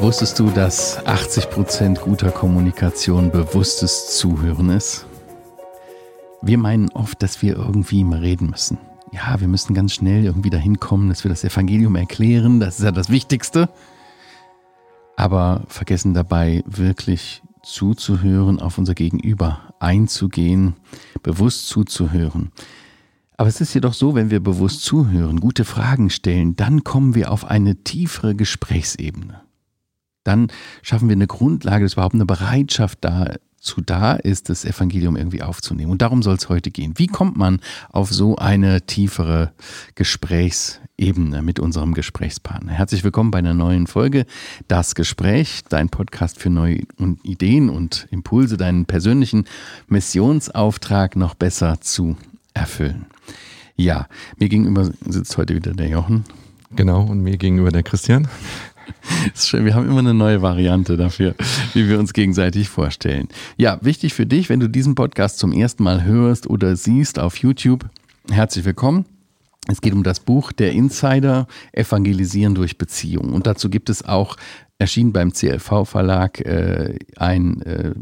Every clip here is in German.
Wusstest du, dass 80% guter Kommunikation bewusstes Zuhören ist? Wir meinen oft, dass wir irgendwie mal reden müssen. Ja, wir müssen ganz schnell irgendwie dahin kommen, dass wir das Evangelium erklären. Das ist ja das Wichtigste. Aber vergessen dabei wirklich zuzuhören, auf unser Gegenüber einzugehen, bewusst zuzuhören. Aber es ist jedoch so, wenn wir bewusst zuhören, gute Fragen stellen, dann kommen wir auf eine tiefere Gesprächsebene dann schaffen wir eine Grundlage, dass überhaupt eine Bereitschaft dazu da ist, das Evangelium irgendwie aufzunehmen. Und darum soll es heute gehen. Wie kommt man auf so eine tiefere Gesprächsebene mit unserem Gesprächspartner? Herzlich willkommen bei einer neuen Folge Das Gespräch, dein Podcast für neue Ideen und Impulse, deinen persönlichen Missionsauftrag noch besser zu erfüllen. Ja, mir gegenüber sitzt heute wieder der Jochen. Genau, und mir gegenüber der Christian. Wir haben immer eine neue Variante dafür, wie wir uns gegenseitig vorstellen. Ja, wichtig für dich, wenn du diesen Podcast zum ersten Mal hörst oder siehst auf YouTube, herzlich willkommen. Es geht um das Buch Der Insider, Evangelisieren durch Beziehung. Und dazu gibt es auch, erschienen beim CLV Verlag, äh, ein äh,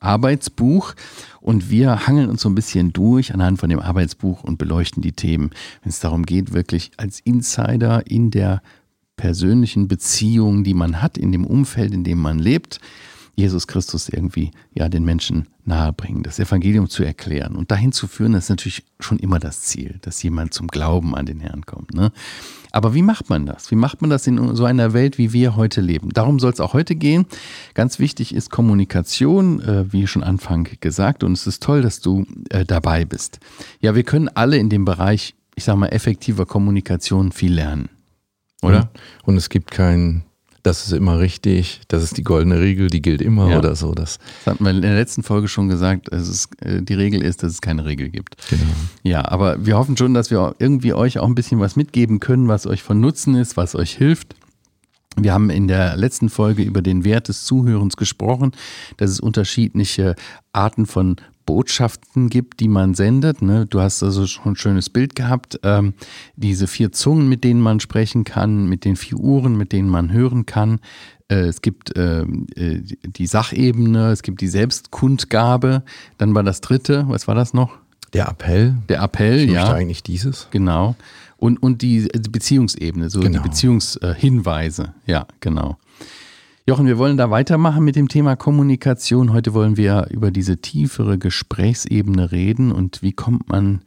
Arbeitsbuch. Und wir hangeln uns so ein bisschen durch anhand von dem Arbeitsbuch und beleuchten die Themen, wenn es darum geht, wirklich als Insider in der persönlichen Beziehungen, die man hat, in dem Umfeld, in dem man lebt, Jesus Christus irgendwie ja den Menschen nahebringen, das Evangelium zu erklären und dahin zu führen, das ist natürlich schon immer das Ziel, dass jemand zum Glauben an den Herrn kommt. Ne? Aber wie macht man das? Wie macht man das in so einer Welt, wie wir heute leben? Darum soll es auch heute gehen. Ganz wichtig ist Kommunikation, äh, wie schon Anfang gesagt, und es ist toll, dass du äh, dabei bist. Ja, wir können alle in dem Bereich, ich sage mal, effektiver Kommunikation viel lernen. Oder? Und, und es gibt kein, das ist immer richtig, das ist die goldene Regel, die gilt immer ja. oder so. Das, das hatten wir in der letzten Folge schon gesagt, es ist, äh, die Regel ist, dass es keine Regel gibt. Genau. Ja, aber wir hoffen schon, dass wir irgendwie euch auch ein bisschen was mitgeben können, was euch von Nutzen ist, was euch hilft. Wir haben in der letzten Folge über den Wert des Zuhörens gesprochen, dass es unterschiedliche Arten von Botschaften gibt, die man sendet. Ne? Du hast also schon ein schönes Bild gehabt. Ähm, diese vier Zungen, mit denen man sprechen kann, mit den vier Uhren, mit denen man hören kann. Äh, es gibt äh, äh, die Sachebene, es gibt die Selbstkundgabe. Dann war das dritte, was war das noch? Der Appell. Der Appell, ich ja. eigentlich dieses. Genau. Und, und die Beziehungsebene, so genau. die Beziehungshinweise. Ja, genau. Jochen, wir wollen da weitermachen mit dem Thema Kommunikation. Heute wollen wir über diese tiefere Gesprächsebene reden und wie kommt man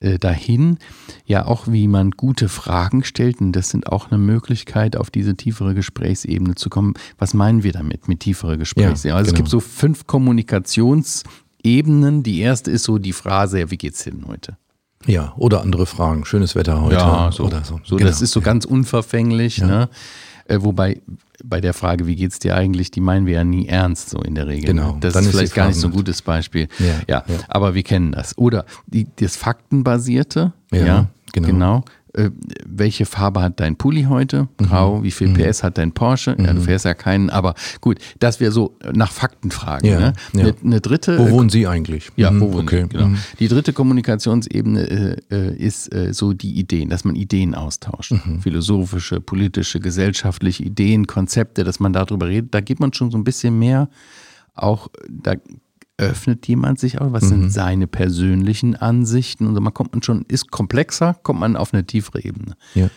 äh, dahin? Ja, auch wie man gute Fragen stellt. Und das sind auch eine Möglichkeit, auf diese tiefere Gesprächsebene zu kommen. Was meinen wir damit mit tieferer Gesprächsebene? Ja, also genau. es gibt so fünf Kommunikationsebenen. Die erste ist so die Phrase, wie geht's denn heute? Ja, oder andere Fragen. Schönes Wetter heute. Ja, so, oder so. so genau. Das ist so ganz unverfänglich. Ja. Ne? Äh, wobei bei der Frage, wie geht's dir eigentlich, die meinen wir ja nie ernst, so in der Regel. Genau. Das Dann ist vielleicht gar nicht so ein gutes Beispiel. Ja, ja, ja, aber wir kennen das. Oder die, das Faktenbasierte. Ja, ja genau. genau. Äh, welche Farbe hat dein Pulli heute? Mhm. Grau. Mhm. Wie viel PS hat dein Porsche? Mhm. Ja, du mhm. fährst ja keinen, aber gut, dass wir so nach Fakten fragen. Ja, ne? ja. Eine, eine, dritte. Wo wohnen Sie eigentlich? Ja, mhm. wo wohnen okay. Sie? Genau. Mhm. Die dritte Kommunikationsebene äh, äh, ist äh, so die Ideen, dass man Ideen austauscht. Philosophische, politische, gesellschaftliche Ideen, Konzepte, dass man darüber redet. Da geht man schon so ein bisschen mehr auch, da öffnet jemand sich auch, was mhm. sind seine persönlichen Ansichten und so, man kommt man schon, ist komplexer, kommt man auf eine tiefere Ebene. Ja.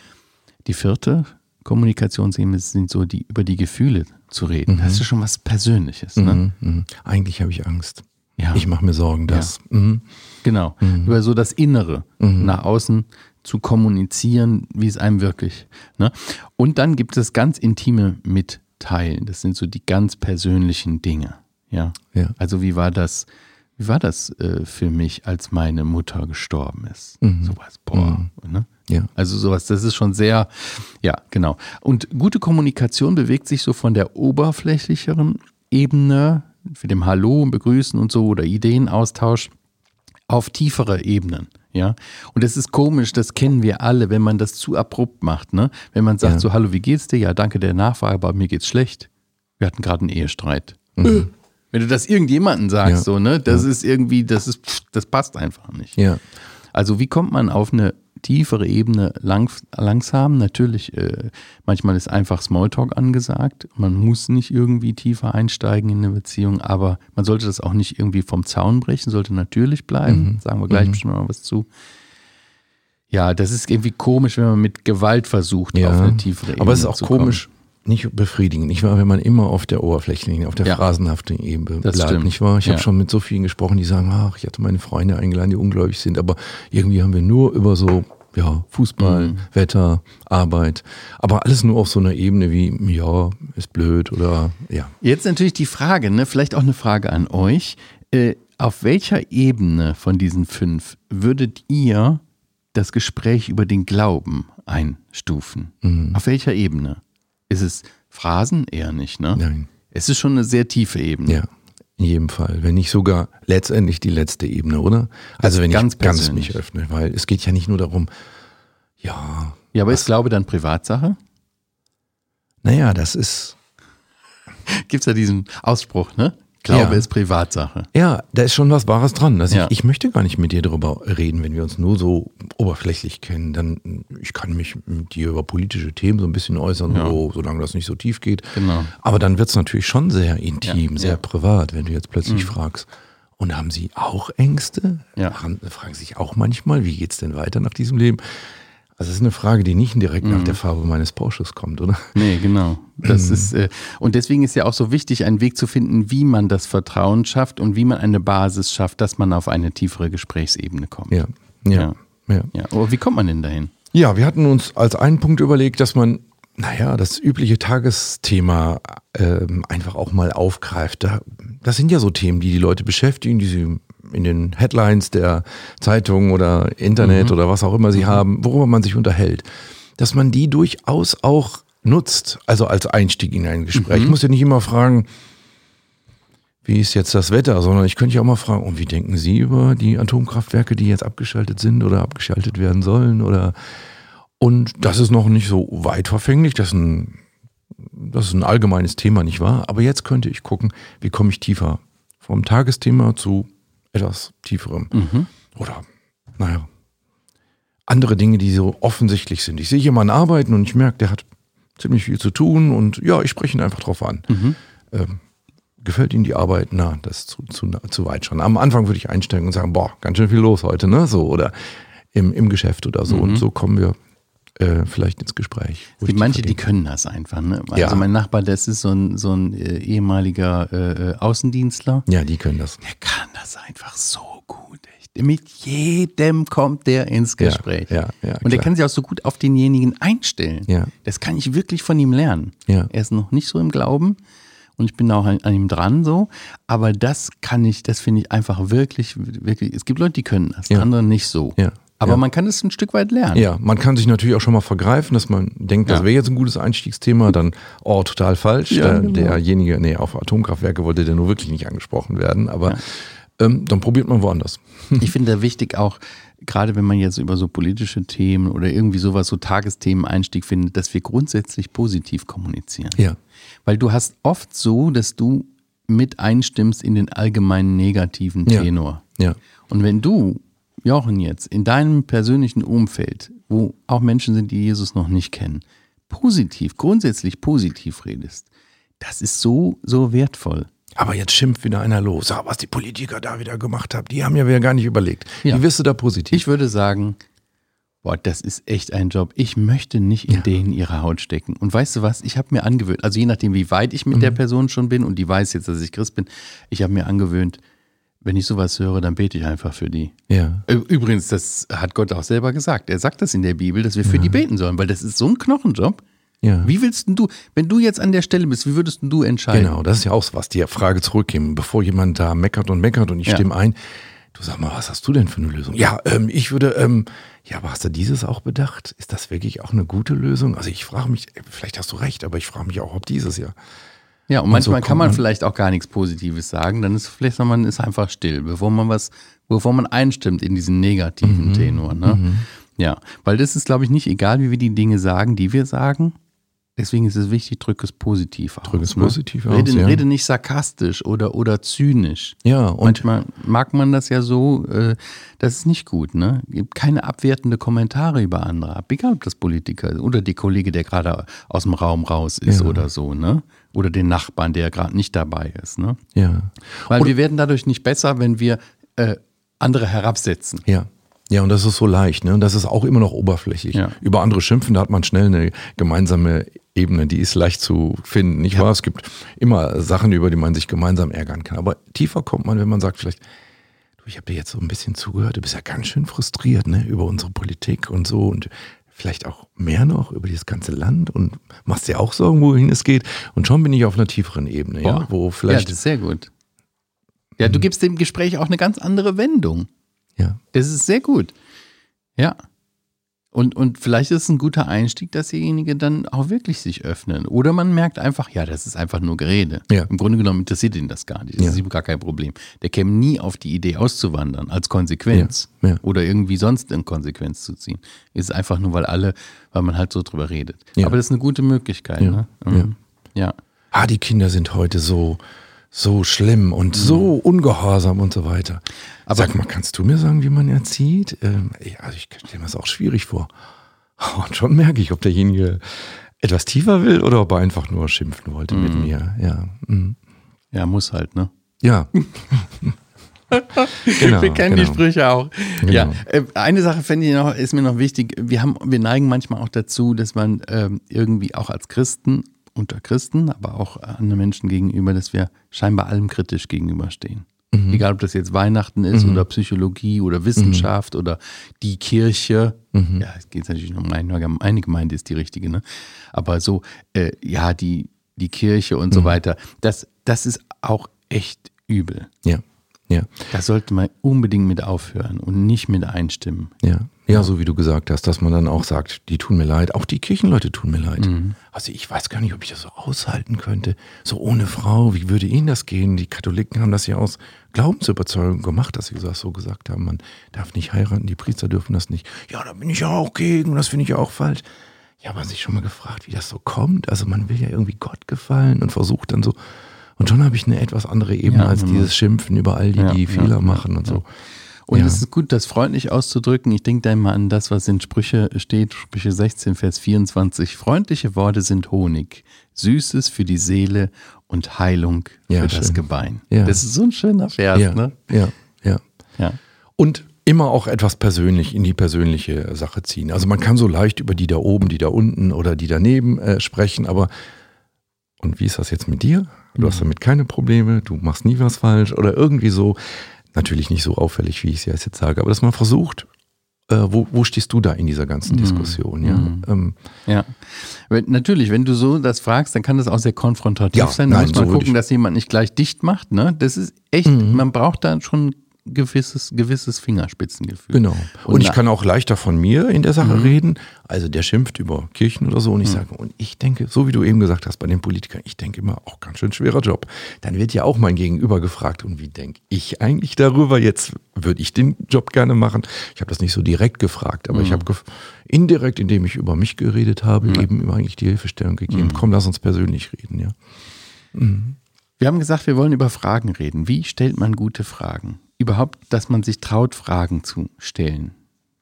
Die vierte Kommunikationsebene sind so die, über die Gefühle zu reden. Mhm. Das ist schon was Persönliches. Ne? Mhm. mhm. Eigentlich habe ich Angst. Ja. Ich mache mir Sorgen, dass. Ja. Mhm. Genau. Mhm. Über so das Innere nach außen zu kommunizieren, wie es einem wirklich. Ne? Und dann gibt es ganz intime Mitteilen. Das sind so die ganz persönlichen Dinge. Ja. ja. Also wie war das, wie war das äh, für mich, als meine Mutter gestorben ist? Mhm. Sowas, boah. Mhm. Ne? Ja. Also sowas, das ist schon sehr, ja, genau. Und gute Kommunikation bewegt sich so von der oberflächlicheren Ebene, für dem Hallo und Begrüßen und so oder Ideenaustausch auf tiefere Ebenen. Ja, und das ist komisch, das kennen wir alle, wenn man das zu abrupt macht, ne? Wenn man sagt ja. so, hallo, wie geht's dir? Ja, danke der Nachfrage, aber mir geht's schlecht. Wir hatten gerade einen Ehestreit. Mhm. Wenn du das irgendjemandem sagst, ja. so, ne, das ja. ist irgendwie, das ist, das passt einfach nicht. Ja. Also wie kommt man auf eine tiefere Ebene lang, langsam. Natürlich, äh, manchmal ist einfach Smalltalk angesagt. Man muss nicht irgendwie tiefer einsteigen in eine Beziehung, aber man sollte das auch nicht irgendwie vom Zaun brechen, sollte natürlich bleiben. Mhm. Sagen wir gleich Mhm. bestimmt noch was zu. Ja, das ist irgendwie komisch, wenn man mit Gewalt versucht, Ja, auf eine tiefere Ebene Aber es ist auch zu kommen. Nicht befriedigend, nicht wahr, wenn man immer auf der oberflächlichen, auf der Ja. phrasenhaften Ebene Das bleibt, stimmt. nicht wahr? Ich Ja. habe schon mit so vielen gesprochen, die sagen, ach, ich hatte meine Freunde eingeladen, die ungläubig sind, aber irgendwie haben wir nur über so, ja, Fußball, Mhm. Wetter, Arbeit, aber alles nur auf so einer Ebene wie, ja, ist blöd oder, ja. Jetzt natürlich die Frage, ne? vielleicht auch eine Frage an euch. Äh, auf welcher Ebene von diesen fünf würdet ihr das Gespräch über den Glauben einstufen? Mhm. Auf welcher Ebene? Ist es Phrasen? Eher nicht, ne? Nein. Es ist schon eine sehr tiefe Ebene. Ja, in jedem Fall. Wenn nicht sogar letztendlich die letzte Ebene, oder? Also wenn ganz ich ganz mich öffne, weil es geht ja nicht nur darum, ja, Ja, aber ist Glaube dann Privatsache? naja, das ist, Gibt es ja diesen Ausspruch, ne? Glaube Ja. ist Privatsache. ja, da ist schon was Wahres dran. Also Ja. ich, ich möchte gar nicht mit dir darüber reden, wenn wir uns nur so oberflächlich kennen. Dann, ich kann mich mit dir über politische Themen so ein bisschen äußern, Ja. so, solange das nicht so tief geht. Genau. Aber dann wird es natürlich schon sehr intim, sehr privat, wenn du jetzt plötzlich fragst. Und haben Sie auch Ängste? Ja. Haben, fragen Sie sich auch manchmal, wie geht es denn weiter nach diesem Leben? Also das ist eine Frage, die nicht direkt Mhm. nach der Farbe meines Porsches kommt, oder? Nee, genau. Das Mhm. ist, äh, und deswegen ist ja auch so wichtig, einen Weg zu finden, wie man das Vertrauen schafft und wie man eine Basis schafft, dass man auf eine tiefere Gesprächsebene kommt. Ja, ja, ja. Ja, aber wie kommt man denn dahin? Ja, wir hatten uns als einen Punkt überlegt, dass man, naja, das übliche Tagesthema ähm, einfach auch mal aufgreift. Da, das sind ja so Themen, die die Leute beschäftigen, die sie in den Headlines der Zeitung oder Internet oder was auch immer sie haben, worüber man sich unterhält. Dass man die durchaus auch nutzt, also als Einstieg in ein Gespräch. Ich muss ja nicht immer fragen, wie ist jetzt das Wetter, sondern ich könnte ja auch mal fragen, und wie denken Sie über die Atomkraftwerke, die jetzt abgeschaltet sind oder abgeschaltet werden sollen? Oder und das ist noch nicht so weit verfänglich, das ist ein, das ist ein allgemeines Thema, nicht wahr? Aber jetzt könnte ich gucken, wie komme ich tiefer vom Tagesthema zu etwas tieferem. Oder, naja, andere Dinge, die so offensichtlich sind. Ich sehe jemanden arbeiten und ich merke, der hat ziemlich viel zu tun und ja, ich spreche ihn einfach drauf an. Ähm, gefällt Ihnen die Arbeit? Na, das ist zu, zu, zu weit schon. Am Anfang würde ich einsteigen und sagen, boah, ganz schön viel los heute, ne? So, oder im, im Geschäft oder so. Und so kommen wir äh, vielleicht ins Gespräch. Es gibt manche, die können das einfach. Ne? Also Ja. mein Nachbar, das ist so ein, so ein äh, ehemaliger äh, äh, Außendienstler. Ja, die können das. Der kann das einfach so gut. Echt. Mit jedem kommt der ins Gespräch. ja, ja, Und der kann sich auch so gut auf denjenigen einstellen. Das kann ich wirklich von ihm lernen. Er ist noch nicht so im Glauben und ich bin auch an, an ihm dran so. Aber das kann ich, das finde ich einfach wirklich, wirklich. Es gibt Leute, die können das, Ja. andere nicht so. Ja. Aber Ja. man kann es ein Stück weit lernen. Ja, man kann sich natürlich auch schon mal vergreifen, dass man denkt, das Ja. wäre jetzt ein gutes Einstiegsthema, dann, oh, total falsch. Ja, der, genau. Derjenige, nee, auf Atomkraftwerke wollte der nur wirklich nicht angesprochen werden, aber ähm, dann probiert man woanders. Ich finde da wichtig auch, gerade wenn man jetzt über so politische Themen oder irgendwie sowas, so Tagesthemen Einstieg findet, dass wir grundsätzlich positiv kommunizieren. Ja. Weil du hast oft so, dass du mit einstimmst in den allgemeinen negativen Ja. Tenor. Ja. Und wenn du, Jochen, jetzt in deinem persönlichen Umfeld, wo auch Menschen sind, die Jesus noch nicht kennen, positiv, grundsätzlich positiv redest, das ist so, so wertvoll. Aber jetzt schimpft wieder einer los. Ah, was die Politiker da wieder gemacht haben, die haben ja wieder gar nicht überlegt. Ja. Wie wirst du da positiv? Ich würde sagen, boah, das ist echt ein Job. Ich möchte nicht in denen ihre Haut stecken. Und weißt du was? Ich habe mir angewöhnt, also je nachdem, wie weit ich mit Mhm. der Person schon bin und die weiß jetzt, dass ich Christ bin, ich habe mir angewöhnt, wenn ich sowas höre, dann bete ich einfach für die. ja. Übrigens, das hat Gott auch selber gesagt. Er sagt das in der Bibel, dass wir für die beten sollen, weil das ist so ein Knochenjob. Ja. Wie willst denn du, wenn du jetzt an der Stelle bist, wie würdest denn du entscheiden? Genau, das ist ja auch so was, die Frage zurückgeben, bevor jemand da meckert und meckert und ich Ja. stimme ein. Du sag mal, was hast du denn für eine Lösung? Ja, ähm, ich würde, ähm, ja, aber hast du dieses auch bedacht? Ist das wirklich auch eine gute Lösung? Also ich frage mich, äh, vielleicht hast du recht, aber ich frage mich auch, ob dieses ja. Ja, und so manchmal kommt kann man man- vielleicht auch gar nichts Positives sagen. Dann ist vielleicht man ist einfach still, bevor man was, bevor man einstimmt in diesen negativen Mhm. Tenor. Ne? Ja, weil das ist, glaube ich, nicht egal, wie wir die Dinge sagen, die wir sagen. Deswegen ist es wichtig, drück es positiv aus. Drück es ne? positiv aus, rede, ja. Rede nicht sarkastisch oder, oder zynisch. Ja, und Manchmal mag man das ja so, äh, das ist nicht gut, ne? Gibt keine abwertende Kommentare über andere ab, egal ob das Politiker ist oder die Kollege, der gerade aus dem Raum raus ist Ja. oder so, ne? Oder den Nachbarn, der gerade nicht dabei ist, ne? ja. Weil wir werden dadurch nicht besser, wenn wir äh, andere herabsetzen. Ja. Ja, und das ist so leicht, ne? Und das ist auch immer noch oberflächlich. Ja. Über andere schimpfen, da hat man schnell eine gemeinsame Ebene, die ist leicht zu finden, nicht wahr? Es gibt immer Sachen, über die man sich gemeinsam ärgern kann. Aber tiefer kommt man, wenn man sagt, vielleicht, du, ich habe dir jetzt so ein bisschen zugehört, du bist ja ganz schön frustriert, ne? Über unsere Politik und so und vielleicht auch mehr noch über dieses ganze Land und machst dir auch Sorgen, wohin es geht. Und schon bin ich auf einer tieferen Ebene, ja, Boah. wo Ja, vielleicht, das ist sehr gut. Ja, du gibst dem Gespräch auch eine ganz andere Wendung. ja, Das ist sehr gut. Ja. Und, und vielleicht ist es ein guter Einstieg, dass derjenige dann auch wirklich sich öffnet. Oder man merkt einfach, ja, das ist einfach nur Gerede. Ja. Im Grunde genommen interessiert ihn das gar nicht. Das Ja. ist ihm gar kein Problem. Der käme nie auf die Idee auszuwandern als Konsequenz. Ja. Oder irgendwie sonst in Konsequenz zu ziehen. Ist einfach nur, weil alle, weil man halt so drüber redet. Ja. Aber das ist eine gute Möglichkeit. Ja. Ne? Mhm. ja. ah, die Kinder sind heute so, so schlimm und so ungehorsam und so weiter. Mhm. Aber- Sag mal, kannst du mir sagen, wie man erzieht? Ähm, ja, also ich stelle mir das auch schwierig vor. Und schon merke ich, ob derjenige etwas tiefer will oder ob er einfach nur schimpfen wollte mit Mhm. mir. Ja, mhm. ja, muss halt, ne? ja. genau, wir kennen die genau. Sprüche auch. Genau. Ja, äh, eine Sache fände ich noch, ist mir noch wichtig. Wir haben, wir neigen manchmal auch dazu, dass man ähm, irgendwie auch als Christen, unter Christen, aber auch anderen Menschen gegenüber, dass wir scheinbar allem kritisch gegenüberstehen. Mhm. Egal, ob das jetzt Weihnachten ist oder Psychologie oder Wissenschaft oder die Kirche. Mhm. Ja, es geht natürlich noch um eine, eine Gemeinde ist die richtige, ne? Aber so, äh, ja, die, die Kirche und Mhm. so weiter, das, das ist auch echt übel. Ja, ja, Da sollte man unbedingt mit aufhören und nicht mit einstimmen. ja. Ja, so wie du gesagt hast, dass man dann auch sagt, die tun mir leid, auch die Kirchenleute tun mir leid. Mhm. Also ich weiß gar nicht, ob ich das so aushalten könnte. So ohne Frau, wie würde Ihnen das gehen? Die Katholiken haben das ja aus Glaubensüberzeugung gemacht, dass sie das so gesagt haben, man darf nicht heiraten, die Priester dürfen das nicht. Ja, da bin ich ja auch gegen, das finde ich ja auch falsch. Ja, aber sich schon mal gefragt, wie das so kommt. Also man will ja irgendwie Gott gefallen und versucht dann so. Und schon habe ich eine etwas andere Ebene Ja, als genau. dieses Schimpfen über all die, Ja, die Fehler machen und so. Und Ja. es ist gut, das freundlich auszudrücken. Ich denke da immer an das, was in Sprüche steht, Sprüche 16, Vers 24. Freundliche Worte sind Honig, Süßes für die Seele und Heilung Ja, für das schön. Gebein. Ja. Das ist so ein schöner Vers, Ja, ne? ja, ja. Ja. Und immer auch etwas persönlich in die persönliche Sache ziehen. Also man kann so leicht über die da oben, die da unten oder die daneben äh, sprechen, aber und wie ist das jetzt mit dir? Du hast damit keine Probleme, du machst nie was falsch oder irgendwie so. Natürlich nicht so auffällig, wie ich es jetzt sage, aber dass man versucht, äh, wo, wo stehst du da in dieser ganzen Diskussion? Ja, ähm, Ja. Natürlich, wenn du so das fragst, dann kann das auch sehr konfrontativ Ja, sein. Da nein, muss man so gucken, dass jemand nicht gleich dicht macht. Ne? Das ist echt, man braucht da schon gewisses, gewisses Fingerspitzengefühl. Genau. Und, Und ich kann auch leichter von mir in der Sache reden. Also der schimpft über Kirchen oder so und ich sage, und ich denke, so wie du eben gesagt hast bei den Politikern, ich denke immer, auch ganz schön schwerer Job. Dann wird ja auch mein Gegenüber gefragt, und wie denke ich eigentlich darüber? Jetzt würde ich den Job gerne machen. Ich habe das nicht so direkt gefragt, aber ich habe gef indirekt, indem ich über mich geredet habe, eben immer eigentlich die Hilfestellung gegeben. Komm, lass uns persönlich reden, ja. Wir haben gesagt, wir wollen über Fragen reden. Wie stellt man gute Fragen? Überhaupt, dass man sich traut, Fragen zu stellen.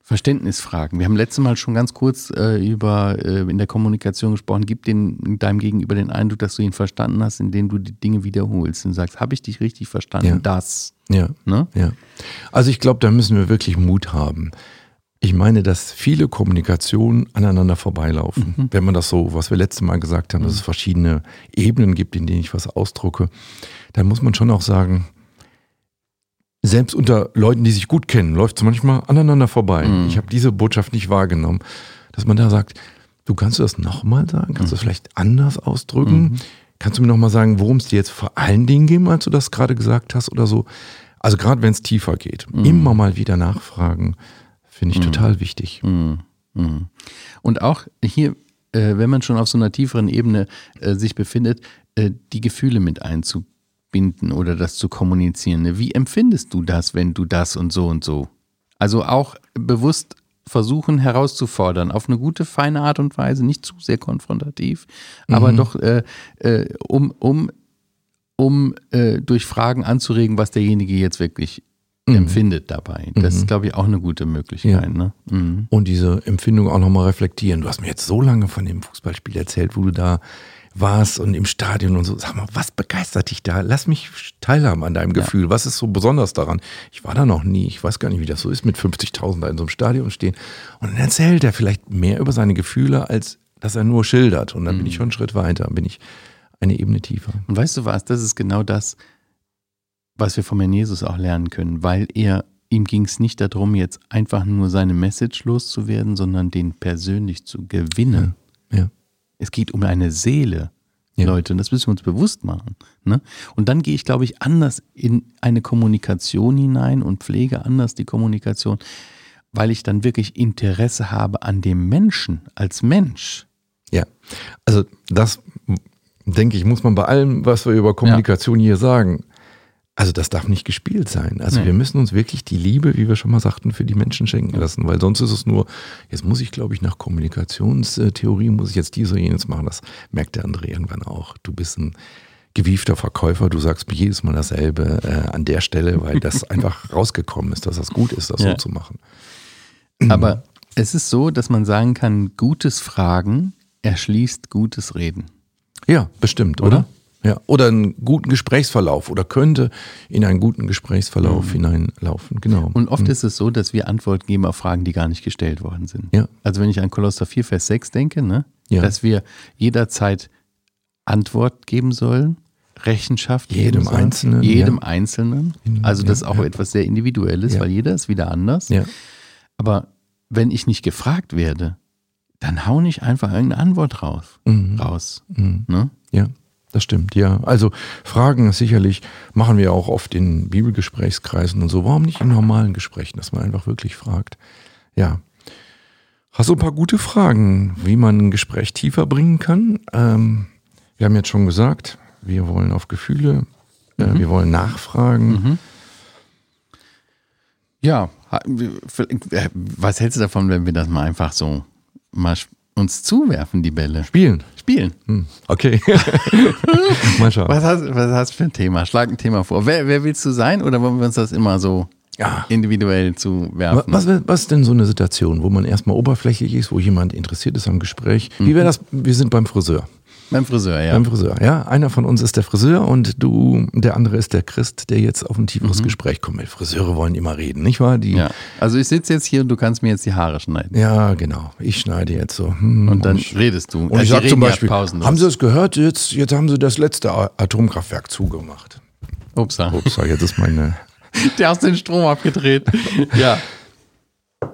Verständnisfragen. Wir haben letztes Mal schon ganz kurz äh, über äh, in der Kommunikation gesprochen. Gib den, deinem Gegenüber den Eindruck, dass du ihn verstanden hast, indem du die Dinge wiederholst und sagst, habe ich dich richtig verstanden? Ja. Das. Ja. Ne? Ja. Also ich glaube, da müssen wir wirklich Mut haben. Ich meine, dass viele Kommunikationen aneinander vorbeilaufen. Mhm. Wenn man das so, was wir letztes Mal gesagt haben, dass es verschiedene Ebenen gibt, in denen ich was ausdrucke, dann muss man schon auch sagen, selbst unter Leuten, die sich gut kennen, läuft es manchmal aneinander vorbei. Mhm. Ich habe diese Botschaft nicht wahrgenommen, dass man da sagt, du kannst du das nochmal sagen? Kannst du Mhm. das vielleicht anders ausdrücken? Kannst du mir nochmal sagen, worum es dir jetzt vor allen Dingen ging, als du das gerade gesagt hast oder so? Also gerade wenn es tiefer geht, Mhm. immer mal wieder nachfragen, finde ich total wichtig. Mhm. Mhm. Und auch hier, äh, wenn man schon auf so einer tieferen Ebene äh, sich befindet, äh, die Gefühle mit einzubinden oder das zu kommunizieren. Wie empfindest du das, wenn du das und so und so? Also auch bewusst versuchen herauszufordern, auf eine gute, feine Art und Weise, nicht zu sehr konfrontativ, aber Mhm. doch äh, äh, um, um, um äh, durch Fragen anzuregen, was derjenige jetzt wirklich Mhm. empfindet dabei. Das ist, glaube ich, auch eine gute Möglichkeit. Ne? Mhm. Und diese Empfindung auch nochmal reflektieren. Du hast mir jetzt so lange von dem Fußballspiel erzählt, wo du da warst und im Stadion und so. Sag mal, was begeistert dich da? Lass mich teilhaben an deinem Gefühl. Was ist so besonders daran? Ich war da noch nie. Ich weiß gar nicht, wie das so ist, mit 50.000 da in so einem Stadion stehen. Und dann erzählt er vielleicht mehr über seine Gefühle, als dass er nur schildert. Und dann bin ich schon einen Schritt weiter, bin ich eine Ebene tiefer. Und weißt du was, das ist genau das, was wir vom Herrn Jesus auch lernen können, weil er, ihm ging es nicht darum, jetzt einfach nur seine Message loszuwerden, sondern den persönlich zu gewinnen. Ja. Es geht um eine Seele, Ja. Leute, und das müssen wir uns bewusst machen. Ne? Und dann gehe ich, glaube ich, anders in eine Kommunikation hinein und pflege anders die Kommunikation, weil ich dann wirklich Interesse habe an dem Menschen als Mensch. Ja, also das denke ich, muss man bei allem, was wir über Kommunikation hier sagen, also das darf nicht gespielt sein. Also Nee. wir müssen uns wirklich die Liebe, wie wir schon mal sagten, für die Menschen schenken lassen, weil sonst ist es nur, jetzt muss ich, glaube ich, nach Kommunikationstheorie, muss ich jetzt dies oder jenes machen. Das merkt der andere irgendwann auch. Du bist ein gewiefter Verkäufer, du sagst mir jedes Mal dasselbe äh, an der Stelle, weil das einfach rausgekommen ist, dass das gut ist, das Ja. so zu machen. Aber es ist so, dass man sagen kann, gutes Fragen erschließt gutes Reden. Ja, bestimmt, Oder? oder? Ja, oder einen guten Gesprächsverlauf oder könnte in einen guten Gesprächsverlauf hineinlaufen, genau. Und oft ist es so, dass wir Antwort geben auf Fragen, die gar nicht gestellt worden sind. Ja. Also wenn ich an Kolosser 4, Vers 6 denke, ne, Ja. dass wir jederzeit Antwort geben sollen, Rechenschaft geben Jedem sollen, Einzelnen, jedem ja. Einzelnen. In- Also das ist auch etwas sehr Individuelles, weil jeder ist wieder anders. ja. Aber wenn ich nicht gefragt werde, dann hau nicht einfach irgendeine Antwort raus. Mhm. raus Mhm. ne? Ja, das stimmt, ja. Also Fragen sicherlich, machen wir auch oft in Bibelgesprächskreisen und so. Warum nicht in normalen Gesprächen, dass man einfach wirklich fragt? Ja. Hast du ein paar gute Fragen, wie man ein Gespräch tiefer bringen kann? Ähm, wir haben jetzt schon gesagt, wir wollen auf Gefühle, äh, wir wollen nachfragen. Ja, ha- wir- äh, was hältst du davon, wenn wir das mal einfach so mal uns zuwerfen, die Bälle? Spielen. Spielen. Hm, okay. Mal schauen. Was hast, was hast du für ein Thema? Schlag ein Thema vor. Wer, wer willst du sein oder wollen wir uns das immer so Ja. individuell Wa- zuwerfen? Was, wär- was ist denn so eine Situation, wo man erstmal oberflächlich ist, wo jemand interessiert ist am Gespräch? Wie wäre das? Wir sind beim Friseur. Beim Friseur, ja. Beim Friseur, ja. Einer von uns ist der Friseur und du, der andere ist der Christ, der jetzt auf ein tieferes Gespräch kommt. Friseure wollen immer reden, nicht wahr? Die, Mhm. ja. Also ich sitze jetzt hier und du kannst mir jetzt die Haare schneiden. Ja, genau. Ich schneide jetzt so. hm, Und dann ich, redest du. und Also ich die sage zum Beispiel, haben Sie es gehört? Jetzt, jetzt haben Sie das letzte Atomkraftwerk zugemacht. Upsa. Ups, jetzt ist meine. Der hast den Strom abgedreht. ja.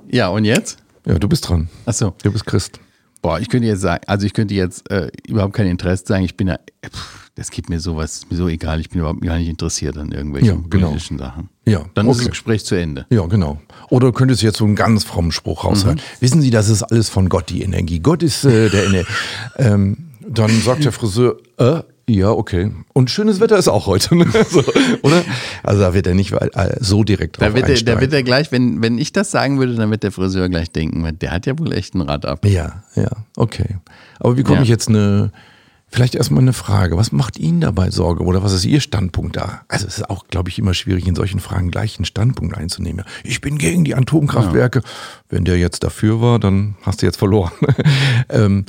Ja, und jetzt? Ja, du bist dran. Achso. Du bist Christ. Boah, ich könnte jetzt sagen, also ich könnte jetzt äh, überhaupt kein Interesse sagen, ich bin ja, pff, das gibt mir sowas, ist mir so egal, ich bin überhaupt gar nicht interessiert an irgendwelchen Ja, genau. politischen Sachen. Ja, Dann ist okay. das Gespräch zu Ende. Ja, genau. Oder du könntest jetzt so einen ganz frommen Spruch raushören. Wissen Sie, das ist alles von Gott, die Energie. Gott ist äh, der Energie. ähm, dann sagt der Friseur, äh, ja, okay. Und schönes Wetter ist auch heute. Ne? so, oder? Also da wird er nicht äh, so direkt drauf Da wird, er, da wird er gleich, wenn, wenn ich das sagen würde, dann wird der Friseur gleich denken, der hat ja wohl echt ein Rad ab. ja, ja, okay. Aber wie komme Ja. ich jetzt eine, vielleicht erstmal eine Frage. Was macht Ihnen dabei Sorge oder was ist Ihr Standpunkt da? Also es ist auch, glaube ich, immer schwierig, in solchen Fragen gleich einen Standpunkt einzunehmen. Ich bin gegen die Atomkraftwerke. Wenn der jetzt dafür war, dann hast du jetzt verloren. ähm,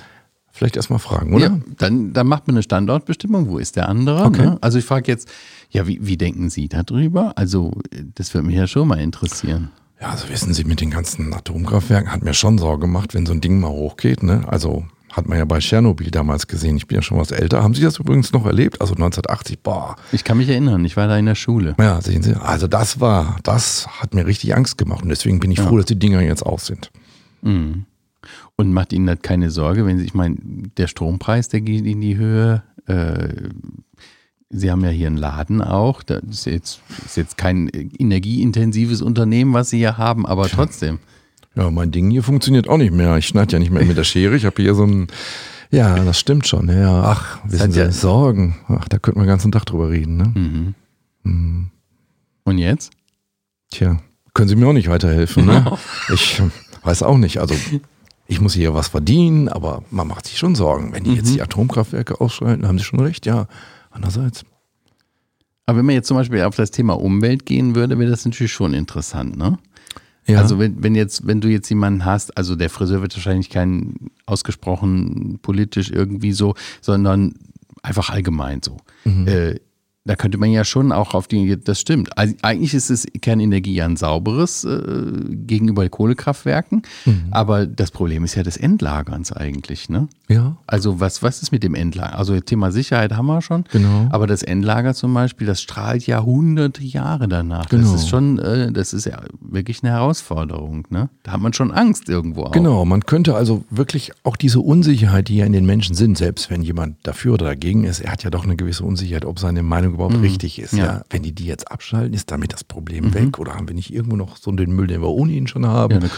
vielleicht erstmal fragen, oder? Ja, dann, dann macht man eine Standortbestimmung, wo ist der andere? Okay. Ne? Also ich frage jetzt, ja, wie, wie denken Sie darüber? Also das würde mich ja schon mal interessieren. Ja, also wissen Sie, mit den ganzen Atomkraftwerken hat mir schon Sorge gemacht, wenn so ein Ding mal hochgeht. Ne? Also hat man ja bei Tschernobyl damals gesehen. Ich bin ja schon was älter. Haben Sie das übrigens noch erlebt? Also 1980, boah. Ich kann mich erinnern, ich war da in der Schule. Ja, sehen Sie. Also das war, das hat mir richtig Angst gemacht. Und deswegen bin ich froh, dass die Dinger jetzt aus sind. Mhm. Und macht Ihnen das keine Sorge, wenn Sie, ich meine, der Strompreis, der geht in die Höhe. Äh, Sie haben ja hier einen Laden auch. Das ist jetzt, ist jetzt kein energieintensives Unternehmen, was Sie hier haben, aber trotzdem. Ja, mein Ding hier funktioniert auch nicht mehr. Ich schneide ja nicht mehr mit der Schere. Ich habe hier so ein. Ja, das stimmt schon. Ja, ach, wissen Sie, ja- Sorgen. Ach, da könnten wir den ganzen Tag drüber reden. Ne? Mhm. Mhm. Und jetzt? Tja, können Sie mir auch nicht weiterhelfen. Ne? Ich weiß auch nicht. Also ich muss hier was verdienen, aber man macht sich schon Sorgen. Wenn die jetzt die Atomkraftwerke ausschalten, haben sie schon recht, ja. Andererseits. Aber wenn man jetzt zum Beispiel auf das Thema Umwelt gehen würde, wäre das natürlich schon interessant, ne? Ja. Also wenn, wenn jetzt, wenn du jetzt jemanden hast, also der Friseur wird wahrscheinlich kein ausgesprochen politisch irgendwie so, sondern einfach allgemein so. Äh, da könnte man ja schon auch auf die, das stimmt. Also eigentlich ist es Kernenergie ja ein sauberes äh, gegenüber Kohlekraftwerken, aber das Problem ist ja des Endlagerns eigentlich, ne? ja. Also was, was ist mit dem Endlager? Also Thema Sicherheit haben wir schon. Genau. Aber das Endlager zum Beispiel, das strahlt ja hunderte Jahre danach. Genau. Das ist schon, äh, das ist ja wirklich eine Herausforderung. Ne? Da hat man schon Angst irgendwo auch. Genau, man könnte also wirklich auch diese Unsicherheit, die ja in den Menschen sind, selbst wenn jemand dafür oder dagegen ist, er hat ja doch eine gewisse Unsicherheit, ob seine Meinung überhaupt richtig ist. Ja. Ja. Wenn die die jetzt abschalten, ist damit das Problem weg oder haben wir nicht irgendwo noch so den Müll, den wir ohnehin schon haben? Ja,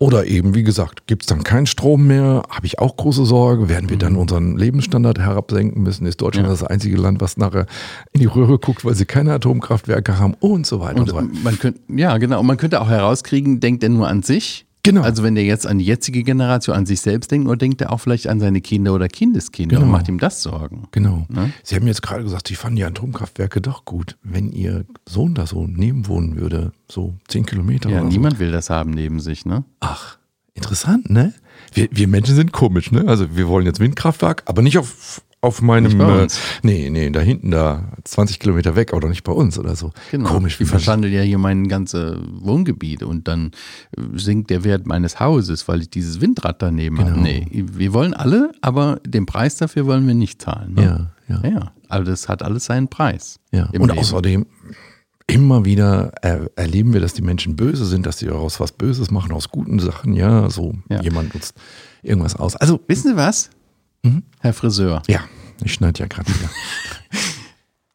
oder eben, wie gesagt, gibt es dann keinen Strom mehr? Habe ich auch große Sorge. Werden wir dann unseren Lebensstandard herabsenken müssen? Ist Deutschland Ja. das einzige Land, was nachher in die Röhre guckt, weil sie keine Atomkraftwerke haben und so weiter und, Und so weiter. man könnte, ja, genau. Und man könnte auch herauskriegen, denkt er nur an sich? Genau. Also wenn der jetzt an die jetzige Generation, an sich selbst denkt, oder denkt er auch vielleicht an seine Kinder oder Kindeskinder und Genau. macht ihm das Sorgen? Genau. Ne? Sie haben jetzt gerade gesagt, Sie fanden die Atomkraftwerke doch gut. Wenn Ihr Sohn da so nebenwohnen würde, so zehn Kilometer Ja, niemand will das haben neben sich, ne? so. Ach, interessant, ne? Wir, wir Menschen sind komisch, ne? Also wir wollen jetzt Windkraftwerk, aber nicht auf, auf meinem... Äh, nee, nee, da hinten, da 20 Kilometer weg, oder nicht bei uns oder so. Genau. Komisch, wie man... verschandelt ja hier mein ganzes Wohngebiet und dann äh, sinkt der Wert meines Hauses, weil ich dieses Windrad daneben habe. Genau. Nee, wir wollen alle, aber den Preis dafür wollen wir nicht zahlen. Ne? Ja, ja. Ja, aber das hat alles seinen Preis. Ja. Und Leben. außerdem, immer wieder er, erleben wir, dass die Menschen böse sind, dass sie daraus was Böses machen, aus guten Sachen. Ja, so Ja. jemand nutzt irgendwas aus. Also, Wissen Sie was, Mhm. Herr Friseur? ja, ich schneide ja gerade wieder.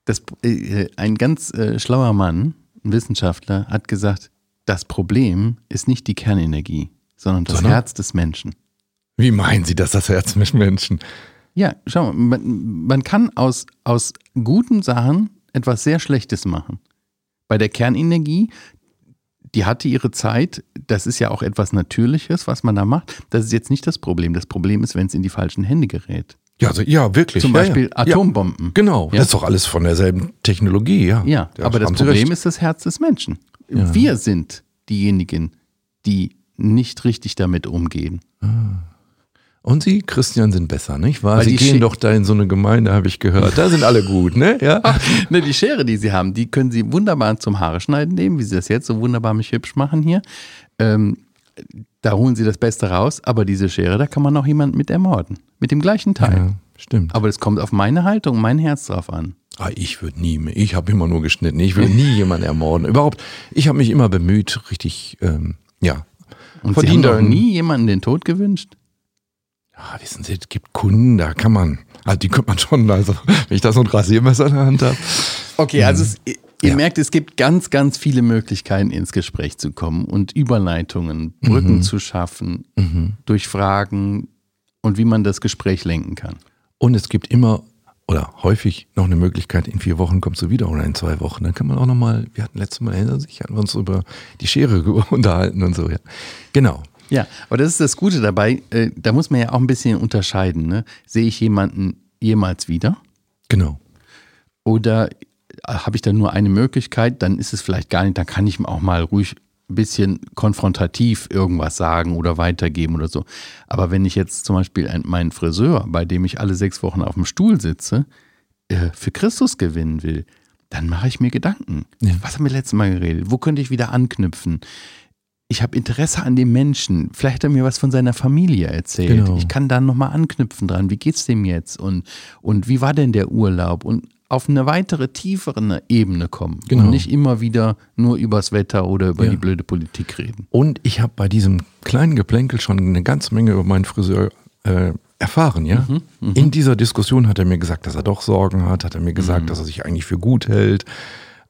Das, äh, ein ganz äh, schlauer Mann, ein Wissenschaftler, hat gesagt, das Problem ist nicht die Kernenergie, sondern das Sondern? Herz des Menschen. Wie meinen Sie das, das Herz mit Menschen? Ja, schau mal, man, man kann aus, aus guten Sachen etwas sehr Schlechtes machen. Bei der Kernenergie, die hatte ihre Zeit, das ist ja auch etwas Natürliches, was man da macht. Das ist jetzt nicht das Problem. Das Problem ist, wenn es in die falschen Hände gerät. Ja, also, ja, wirklich. Zum Beispiel ja. Ja, Atombomben. genau, Ja. das ist doch alles von derselben Technologie, ja. Ja, aber das Problem recht. ist das Herz des Menschen. Wir sind diejenigen, die nicht richtig damit umgehen. Und Sie, Christian, sind besser, nicht wahr? Weil Sie gehen Schi- doch da in so eine Gemeinde, habe ich gehört. Da sind alle gut, ne? Ja. ne, die Schere, die sie haben, die können sie wunderbar zum Haare schneiden nehmen, wie sie das jetzt so wunderbar mich hübsch machen hier. Ähm, da holen sie das Beste raus, aber diese Schere, da kann man auch jemanden mit ermorden. Mit dem gleichen Teil. ja stimmt. Aber es kommt auf meine Haltung, mein Herz drauf an. Ah, ich würde nie mehr. Ich habe immer nur geschnitten. Ich will nie jemanden ermorden. Überhaupt, ich habe mich immer bemüht, richtig, ähm, ja. Und sie Verdient haben noch einen- nie jemanden den Tod gewünscht? Ja, wissen Sie, es gibt Kunden, da kann man, also die könnte man schon, also wenn ich da so ein Rasiermesser in der Hand habe. Okay, also es, ihr ihr Ja. merkt, es gibt ganz, ganz viele Möglichkeiten, ins Gespräch zu kommen und Überleitungen, Brücken zu schaffen, durch Fragen und wie man das Gespräch lenken kann. Und es gibt immer oder häufig noch eine Möglichkeit, in vier Wochen kommst du wieder oder in zwei Wochen. Dann kann man auch nochmal, wir hatten letztes Mal, erinnern sich, hatten wir uns über die Schere unterhalten und so, ja. Genau. Ja, aber das ist das Gute dabei, äh, da muss man ja auch ein bisschen unterscheiden. Ne? Sehe ich jemanden jemals wieder? Genau. Oder äh, habe ich da nur eine Möglichkeit, dann ist es vielleicht gar nicht, dann kann ich ihm auch mal ruhig ein bisschen konfrontativ irgendwas sagen oder weitergeben oder so. Aber wenn ich jetzt zum Beispiel ein- meinen Friseur, bei dem ich alle sechs Wochen auf dem Stuhl sitze, äh, für Christus gewinnen will, dann mache ich mir Gedanken. Ja. Was haben wir letztes Mal geredet? Wo könnte ich wieder anknüpfen? Ich habe Interesse an dem Menschen. Vielleicht hat er mir was von seiner Familie erzählt. Genau. Ich kann da nochmal anknüpfen dran. Wie geht's dem jetzt? Und, und wie war denn der Urlaub? Und auf eine weitere, tiefere Ebene kommen. Genau. Und nicht immer wieder nur übers Wetter oder über Ja. die blöde Politik reden. Und ich habe bei diesem kleinen Geplänkel schon eine ganze Menge über meinen Friseur äh, erfahren, ja. In dieser Diskussion hat er mir gesagt, dass er doch Sorgen hat, hat er mir gesagt, dass er sich eigentlich für gut hält.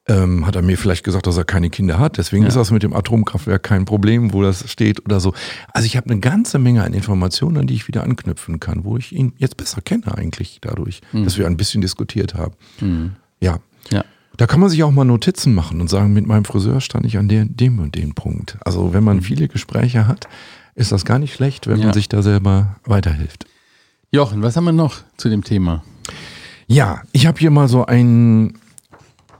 Ähm, hat er mir vielleicht gesagt, dass er keine Kinder hat. Deswegen Ja. ist das mit dem Atomkraftwerk kein Problem, wo das steht oder so. Also ich habe eine ganze Menge an Informationen, an die ich wieder anknüpfen kann, wo ich ihn jetzt besser kenne eigentlich dadurch, dass wir ein bisschen diskutiert haben. Ja, Ja. da kann man sich auch mal Notizen machen und sagen, mit meinem Friseur stand ich an der, dem und dem Punkt. Also wenn man viele Gespräche hat, ist das gar nicht schlecht, wenn Ja. man sich da selber weiterhilft. Jochen, was haben wir noch zu dem Thema? Ja, ich habe hier mal so ein,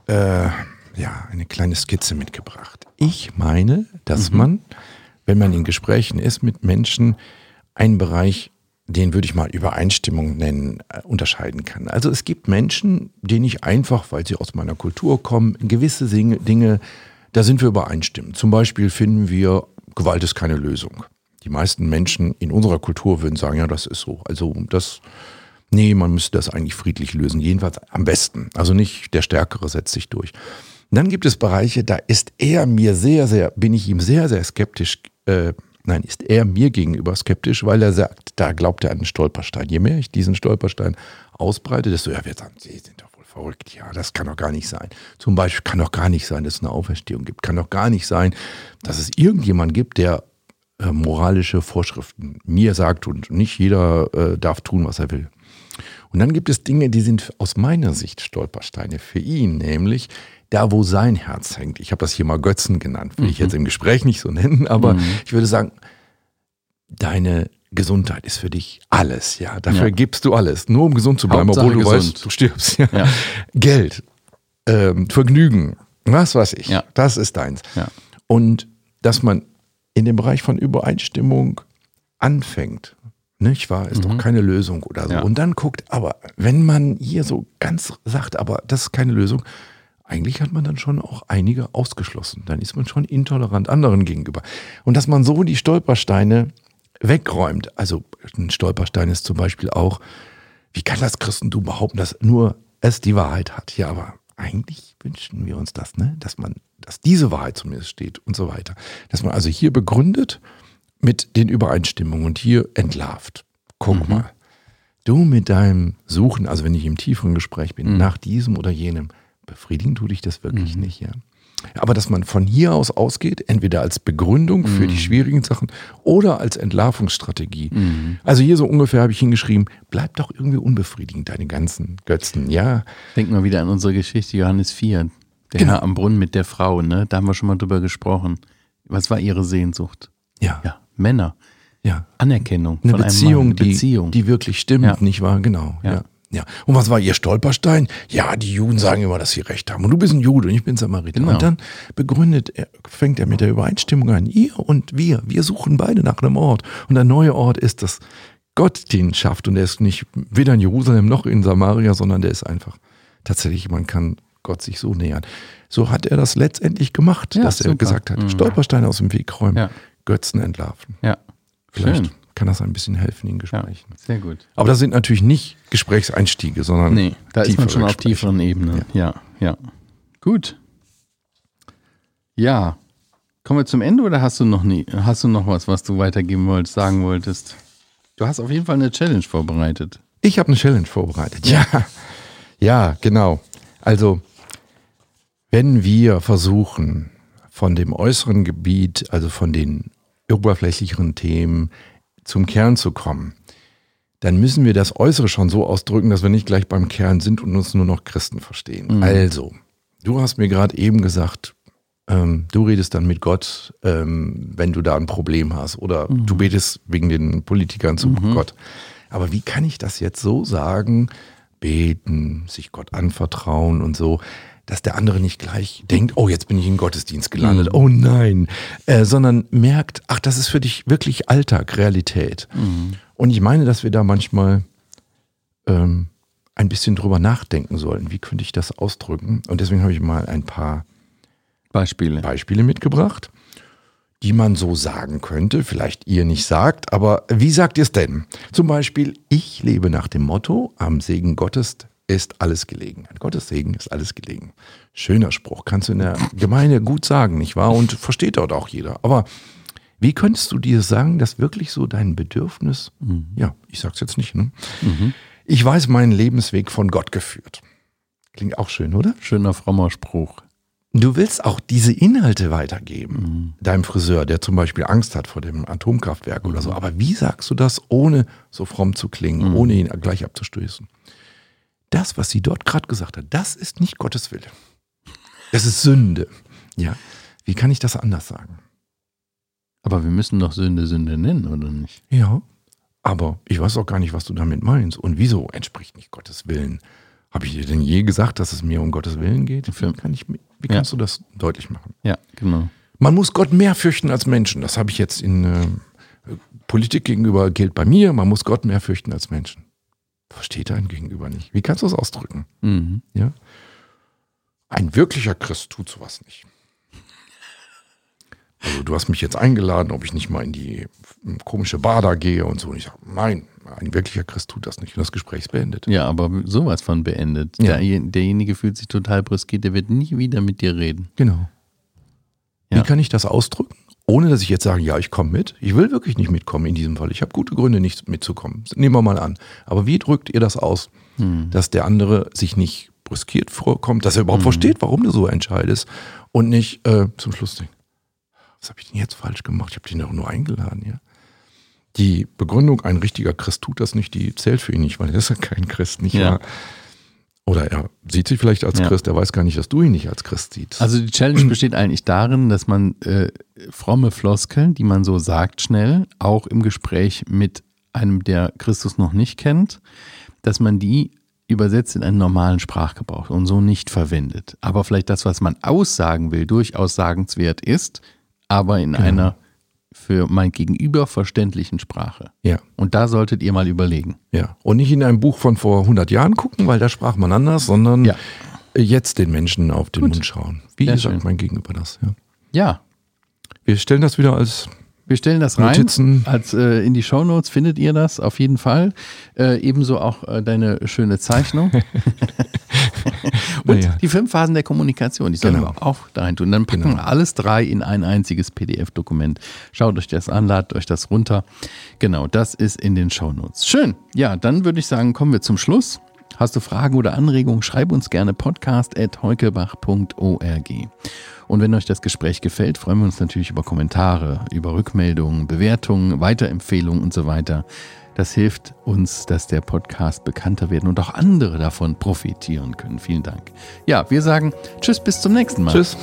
äh, ja, eine kleine Skizze mitgebracht. Ich meine, dass man, wenn man in Gesprächen ist mit Menschen, einen Bereich, den würde ich mal Übereinstimmung nennen, äh, unterscheiden kann. Also es gibt Menschen, denen ich einfach, weil sie aus meiner Kultur kommen, gewisse Dinge, da sind wir übereinstimmen. Zum Beispiel finden wir, Gewalt ist keine Lösung. Die meisten Menschen in unserer Kultur würden sagen, ja, das ist so. Also das, nee, man müsste das eigentlich friedlich lösen. Jedenfalls am besten. Also nicht der Stärkere setzt sich durch. Und dann gibt es Bereiche, da ist er mir sehr, sehr, bin ich ihm sehr, sehr skeptisch, äh, nein, ist er mir gegenüber skeptisch, weil er sagt, da glaubt er an einen Stolperstein. Je mehr ich diesen Stolperstein ausbreite, desto eher wird er sagen, Sie sind doch wohl verrückt. Ja, das kann doch gar nicht sein. Zum Beispiel kann doch gar nicht sein, dass es eine Auferstehung gibt. Kann doch gar nicht sein, dass es irgendjemand gibt, der äh, moralische Vorschriften mir sagt und nicht jeder äh, darf tun, was er will. Und dann gibt es Dinge, die sind aus meiner Sicht Stolpersteine für ihn, nämlich da, wo sein Herz hängt. Ich habe das hier mal Götzen genannt, will ich jetzt im Gespräch nicht so nennen, aber ich würde sagen, deine Gesundheit ist für dich alles, ja. Dafür Ja. gibst du alles, nur um gesund zu bleiben, Hauptsache obwohl du gesund. weißt, du stirbst. Ja. Ja. Geld, ähm, Vergnügen, was weiß ich, das ist deins. Und dass man in dem Bereich von Übereinstimmung anfängt, nicht wahr, ist doch keine Lösung oder so. Ja. Und dann guckt, aber wenn man hier so ganz sagt, aber das ist keine Lösung, eigentlich hat man dann schon auch einige ausgeschlossen. Dann ist man schon intolerant anderen gegenüber. Und dass man so die Stolpersteine wegräumt. Also ein Stolperstein ist zum Beispiel auch, wie kann das Christentum behaupten, dass nur es die Wahrheit hat? Ja, aber eigentlich wünschen wir uns das, ne? Dass man, dass diese Wahrheit zumindest steht und so weiter. Dass man also hier begründet mit den Übereinstimmungen und hier entlarvt. Guck mal, du mit deinem Suchen, also wenn ich im tieferen Gespräch bin, nach diesem oder jenem, befriedigen tut dich das wirklich nicht, ja. Aber dass man von hier aus ausgeht, entweder als Begründung für die schwierigen Sachen oder als Entlarvungsstrategie. Also hier so ungefähr habe ich hingeschrieben, bleib doch irgendwie unbefriedigend, deine ganzen Götzen, ja. Denk mal wieder an unsere Geschichte, Johannes 4. Der Genau. Herr am Brunnen mit der Frau, ne? Da haben wir schon mal drüber gesprochen. Was war ihre Sehnsucht? Ja, Ja, Männer. ja. Anerkennung. Eine Beziehung, Mann. die, Beziehung. die wirklich stimmt, Ja. nicht wahr? Genau. Ja. Ja. ja. Und was war ihr Stolperstein? Ja, die Juden sagen immer, dass sie recht haben. Und du bist ein Jude und ich bin Samariter. Genau. Und dann begründet er, fängt er mit der Übereinstimmung an. Ihr und wir, wir suchen beide nach einem Ort. Und der neue Ort ist, dass Gott den schafft. Und er ist nicht weder in Jerusalem noch in Samaria, sondern der ist einfach tatsächlich, man kann Gott sich so nähern. So hat er das letztendlich gemacht, Ja, dass er super. gesagt hat, Mhm. Stolpersteine aus dem Weg räumen, Ja. Götzen entlarven. ja. Vielleicht Schön. kann das ein bisschen helfen in Ja, Gesprächen. sehr gut. Aber das sind natürlich nicht Gesprächseinstiege, sondern Nee, da ist man schon auf tieferen Ebene. Ja. ja, Gut. Ja. Kommen wir zum Ende oder hast du noch nie, hast du noch was, was du weitergeben wolltest, sagen wolltest? Du hast auf jeden Fall eine Challenge vorbereitet. Ich habe eine Challenge vorbereitet. Ja. ja, genau. Also, wenn wir versuchen, von dem äußeren Gebiet, also von den oberflächlicheren Themen zum Kern zu kommen, dann müssen wir das Äußere schon so ausdrücken, dass wir nicht gleich beim Kern sind und uns nur noch Christen verstehen. Also, du hast mir gerade eben gesagt, ähm, du redest dann mit Gott, ähm, wenn du da ein Problem hast. Oder du betest wegen den Politikern zu Gott. Aber wie kann ich das jetzt so sagen? Beten, sich Gott anvertrauen und so, dass der andere nicht gleich denkt, oh, jetzt bin ich in Gottesdienst gelandet. Oh nein. Äh, sondern merkt, ach, das ist für dich wirklich Alltag, Realität. Und ich meine, dass wir da manchmal ähm, ein bisschen drüber nachdenken sollen. Wie könnte ich das ausdrücken? Und deswegen habe ich mal ein paar Beispiele. Beispiele mitgebracht, die man so sagen könnte, vielleicht ihr nicht sagt, aber wie sagt ihr es denn? Zum Beispiel, ich lebe nach dem Motto, am Segen Gottes ist alles gelegen. An Gottes Segen ist alles gelegen. Schöner Spruch, kannst du in der Gemeinde gut sagen, nicht wahr? Und versteht dort auch jeder. Aber wie könntest du dir sagen, dass wirklich so dein Bedürfnis, ja, ich sag's jetzt nicht, ne? Ich weiß meinen Lebensweg von Gott geführt. Klingt auch schön, oder? Schöner frommer Spruch. Du willst auch diese Inhalte weitergeben, deinem Friseur, der zum Beispiel Angst hat vor dem Atomkraftwerk oder so. Aber wie sagst du das, ohne so fromm zu klingen, ohne ihn gleich abzustößen? Das, was sie dort gerade gesagt hat, das ist nicht Gottes Wille. Das ist Sünde. Ja. Wie kann ich das anders sagen? Aber wir müssen doch Sünde Sünde nennen, oder nicht? Ja. Aber ich weiß auch gar nicht, was du damit meinst. Und wieso entspricht nicht Gottes Willen? Habe ich dir denn je gesagt, dass es mir um Gottes Willen geht? Wie, kann ich, wie kannst du das deutlich machen? Ja, genau. Man muss Gott mehr fürchten als Menschen. Das habe ich jetzt in äh, Politik gegenüber gilt bei mir. Man muss Gott mehr fürchten als Menschen. Versteht ein Gegenüber nicht. Wie kannst du das ausdrücken? Mhm. Ja? Ein wirklicher Christ tut sowas nicht. Also du hast mich jetzt eingeladen, ob ich nicht mal in die komische Bar da gehe und so. Und ich sage, nein, ein wirklicher Christ tut das nicht. Und das Gespräch ist beendet. Ja, aber sowas von beendet. Ja. Der, derjenige fühlt sich total brüskiert, der wird nie wieder mit dir reden. Genau. Ja. Wie kann ich das ausdrücken? Ohne dass ich jetzt sage, ja, ich komme mit. Ich will wirklich nicht mitkommen in diesem Fall. Ich habe gute Gründe, nicht mitzukommen. Nehmen wir mal an. Aber wie drückt ihr das aus, dass der andere sich nicht brüskiert vorkommt, dass er überhaupt versteht, warum du so entscheidest und nicht äh, zum Schluss denkt, was habe ich denn jetzt falsch gemacht? Ich habe den doch nur eingeladen, ja. Die Begründung, ein richtiger Christ tut das nicht, die zählt für ihn nicht, weil er ist ja kein Christ, nicht Ja. wahr? Oder er sieht sich vielleicht als Ja. Christ, er weiß gar nicht, dass du ihn nicht als Christ siehst. Also die Challenge besteht eigentlich darin, dass man äh, fromme Floskeln, die man so sagt schnell, auch im Gespräch mit einem, der Christus noch nicht kennt, dass man die übersetzt in einen normalen Sprachgebrauch und so nicht verwendet. Aber vielleicht das, was man aussagen will, durchaus sagenswert ist, aber in einer für mein Gegenüber verständlichen Sprache. ja. Und da solltet ihr mal überlegen. Ja, und nicht in ein Buch von vor 100 Jahren gucken, weil da sprach man anders, sondern Ja. jetzt den Menschen auf den Gut. Mund schauen. Wie Sehr sagt schön. mein Gegenüber das? Ja. Ja, Wir stellen das wieder als Wir stellen das rein. Notizen. Als, äh, in die Shownotes findet ihr das auf jeden Fall. Äh, ebenso auch äh, deine schöne Zeichnung. Und Naja. die fünf Phasen der Kommunikation, die sollen Genau. wir auch da rein tun. Dann packen Genau. wir alles drei in ein einziges PDF-Dokument. Schaut euch das an, ladet euch das runter. Genau, das ist in den Shownotes. Schön. Ja, dann würde ich sagen, kommen wir zum Schluss. Hast du Fragen oder Anregungen, schreib uns gerne podcast.heukebach.org. Und wenn euch das Gespräch gefällt, freuen wir uns natürlich über Kommentare, über Rückmeldungen, Bewertungen, Weiterempfehlungen und so weiter. Das hilft uns, dass der Podcast bekannter wird und auch andere davon profitieren können. Vielen Dank. Ja, wir sagen Tschüss, bis zum nächsten Mal. Tschüss.